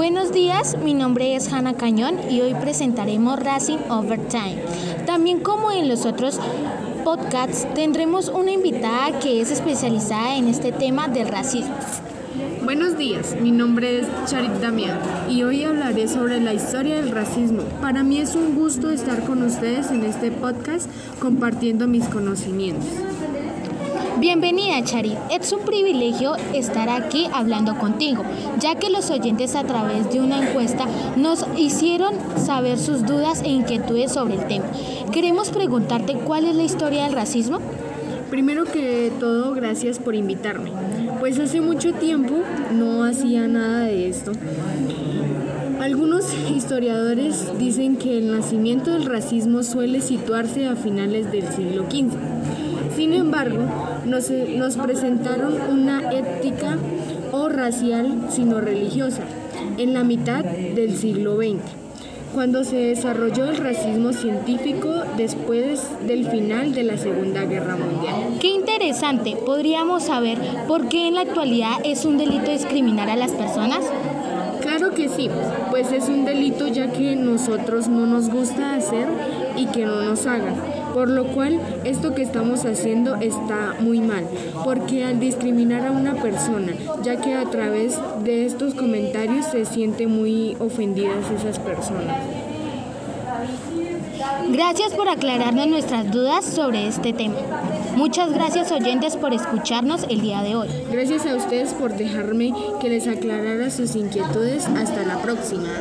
Buenos días, mi nombre es Hanna Cañón y hoy presentaremos Racing Overtime. También como en los otros podcasts tendremos una invitada que es especializada en este tema del racismo. Buenos días, mi nombre es Charit Damián y hoy hablaré sobre la historia del racismo. Para mí es un gusto estar con ustedes en este podcast compartiendo mis conocimientos. Bienvenida Charit, es un privilegio estar aquí hablando contigo, ya que los oyentes a través de una encuesta nos hicieron saber sus dudas e inquietudes sobre el tema. Queremos preguntarte cuál es la historia del racismo. Primero que todo, gracias por invitarme, pues hace mucho tiempo no hacía nada de esto. Algunos historiadores dicen que el nacimiento del racismo suele situarse a finales del siglo XV. Embargo, nos, nos presentaron una ética o racial, sino religiosa, en la mitad del siglo XX, cuando se desarrolló el racismo científico después del final de la Segunda Guerra Mundial. Qué interesante, podríamos saber por qué en la actualidad es un delito discriminar a las personas. Claro que sí, pues es un delito ya que nosotros no nos gusta hacer y que no nos hagan. Por lo cual, esto que estamos haciendo está muy mal, porque al discriminar a una persona, ya que a través de estos comentarios se sienten muy ofendidas esas personas. Gracias por aclararnos nuestras dudas sobre este tema. Muchas gracias oyentes por escucharnos el día de hoy. Gracias a ustedes por dejarme que les aclarara sus inquietudes. Hasta la próxima.